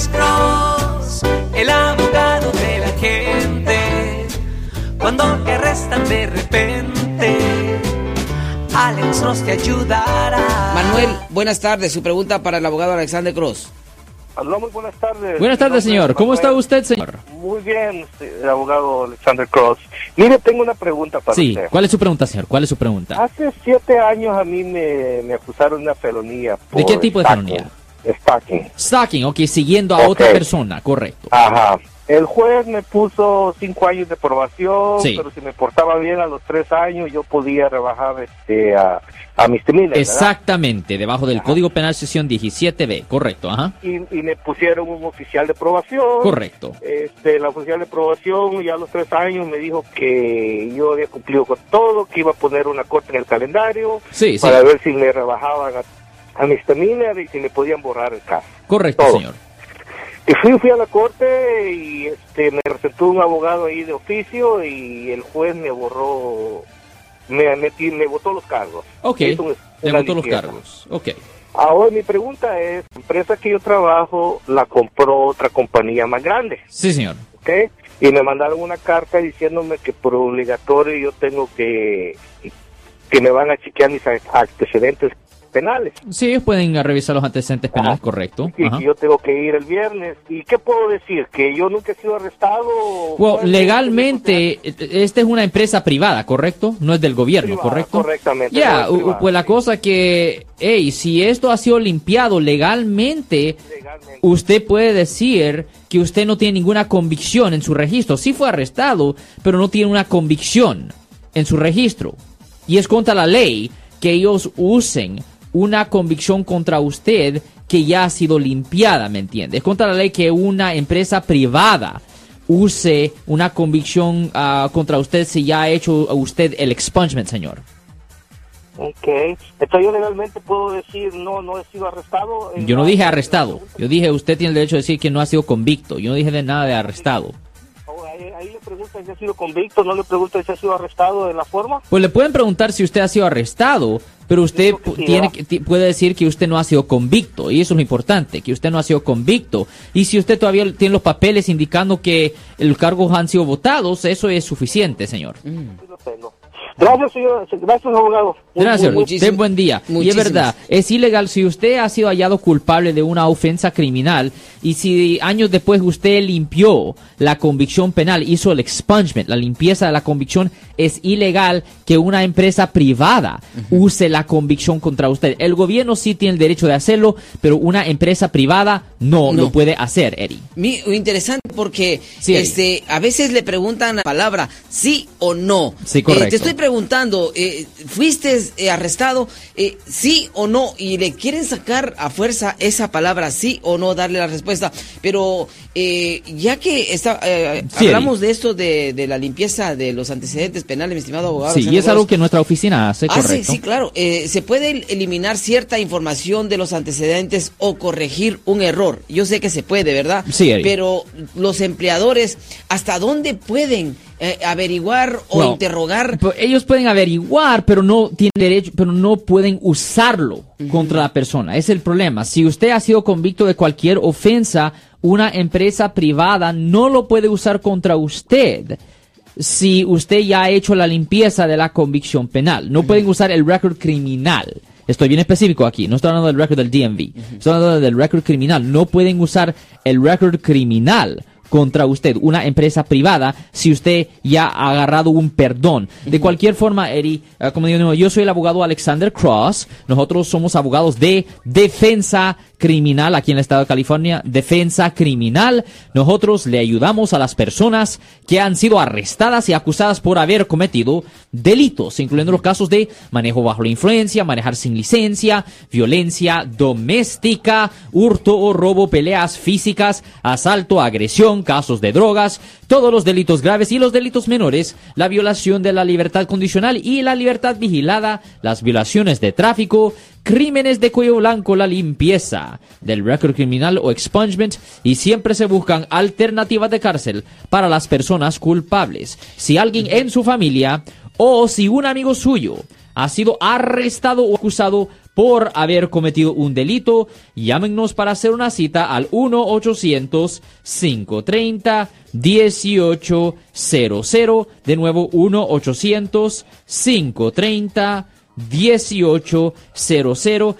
Alex Cross, el abogado de la gente. Cuando te arrestan de repente, Alex Cross te ayudará. Manuel, buenas tardes. Su pregunta para el abogado Alexander Cross. Aló, muy buenas tardes. Buenas tardes, señor. ¿Cómo está usted, señor? Muy bien, sí, el abogado Alexander Cross. Mire, tengo una pregunta para Sí, usted. ¿cuál es su pregunta, señor? ¿Cuál es su pregunta? Hace siete años a mí me, me acusaron de una felonía. ¿De por qué tipo de felonía? Stalking. Stalking, ok, siguiendo a otra persona, correcto. Ajá. El juez me puso cinco años de probación, Sí. pero si me portaba bien a los tres años, yo podía rebajar este, a, a misdemeanor, ¿verdad? Exactamente, debajo del Código Penal sección 17B, correcto, ajá. Y, y me pusieron un oficial de probación. Correcto. Este, la oficial de probación ya a los tres años me dijo que yo había cumplido con todo, que iba a poner una corte en el calendario Sí, sí, para ver si me rebajaban a, a mis misdemeanor y si me podían borrar el caso. correcto, todo. señor. Y fui, fui a la corte y este, me presentó un abogado ahí de oficio y el juez me borró, me, metí, me votó los cargos. Ok, una votó los cargos. Ok, Ahora mi pregunta es, la empresa que yo trabajo la compró otra compañía más grande. sí, señor. ¿ok? Y me mandaron una carta diciéndome que por obligatorio yo tengo que, que me van a chequear mis antecedentes penales. Sí, ellos pueden revisar los antecedentes penales, Ajá. correcto. Y Ajá. yo tengo que ir el viernes. ¿Y qué puedo decir? ¿Que yo nunca he sido arrestado? Well, ¿Cuál- legalmente, esta es una empresa privada, ¿correcto? No es del gobierno, Privada, ¿correcto? correctamente, Ya, no pues la sí. cosa que, hey, si esto ha sido limpiado legalmente, Legalmente. usted puede decir que usted no tiene ninguna convicción en su registro. Sí fue arrestado, pero no tiene una convicción en su registro. Y es contra la ley que ellos usen una convicción contra usted que ya ha sido limpiada, ¿me entiende? Es contra la ley que una empresa privada use una convicción ah, contra usted si ya ha hecho usted el expungement, señor. Ok. Entonces yo legalmente puedo decir, no, no he sido arrestado. en Yo no dije arrestado. Yo dije usted tiene el derecho de decir que no ha sido convicto. Yo no dije de nada de arrestado. Ahí, ahí si ha sido convicto, no le preguntan si ha sido arrestado de la forma. Pues le pueden preguntar si usted ha sido arrestado, pero usted puede decir que usted no ha sido convicto, y eso es lo importante, que usted no ha sido convicto. Y si usted todavía tiene los papeles indicando que los cargos han sido votados, eso es suficiente, señor. Sí lo tengo. Gracias, señor. Gracias, abogado. Gracias, ten buen día. Y es verdad, es ilegal si usted ha sido hallado culpable de una ofensa criminal y si años después usted limpió la convicción penal, hizo el expungement, la limpieza de la convicción, es ilegal que una empresa privada use la convicción contra usted. El gobierno sí tiene el derecho de hacerlo, pero una empresa privada no, No. lo puede hacer. Mi- interesante porque Sí, este a veces le preguntan la palabra sí o no. Sí, Eh, correcto. te estoy preguntando, eh, ¿fuiste eh, arrestado? Eh, sí o no. Y le quieren sacar a fuerza esa palabra sí o no, darle la respuesta. Pero eh, ya que está, hablamos de esto de, de la limpieza de los antecedentes penales, mi estimado abogado. Sí, y es algo que nuestra oficina hace, Ah, sí, correcto. sí, claro. Se puede el- eliminar cierta información de los antecedentes o corregir un error. Yo sé que se puede, ¿verdad? Sí, Eric. Pero los empleadores, ¿hasta dónde pueden eh, averiguar o interrogar? Ellos pueden averiguar, pero no tienen derecho, pero no pueden usarlo contra la persona. Es el problema. Si usted ha sido convicto de cualquier ofensa, una empresa privada no lo puede usar contra usted. Si usted ya ha hecho la limpieza de la convicción penal, no pueden usar el récord criminal. Estoy bien específico aquí, no estoy hablando del récord del DMV, estoy hablando del récord criminal. No pueden usar el récord criminal contra usted, una empresa privada, si usted ya ha agarrado un perdón. De cualquier forma, Eri, eh, como digo, yo soy el abogado Alexander Cross, nosotros somos abogados de defensa criminal aquí en el estado de California, defensa criminal. Nosotros le ayudamos a las personas que han sido arrestadas y acusadas por haber cometido delitos, incluyendo los casos de manejo bajo la influencia, manejar sin licencia, violencia doméstica, hurto o robo, peleas físicas, asalto, agresión, casos de drogas, todos los delitos graves y los delitos menores, la violación de la libertad condicional y la libertad vigilada, las violaciones de tráfico, crímenes de cuello blanco, la limpieza del récord criminal o expungement y siempre se buscan alternativas de cárcel para las personas culpables. Si alguien en su familia o si un amigo suyo ha sido arrestado o acusado por haber cometido un delito, llámenos para hacer una cita al 1-800-530-1800. De nuevo, 1-800-530-1800.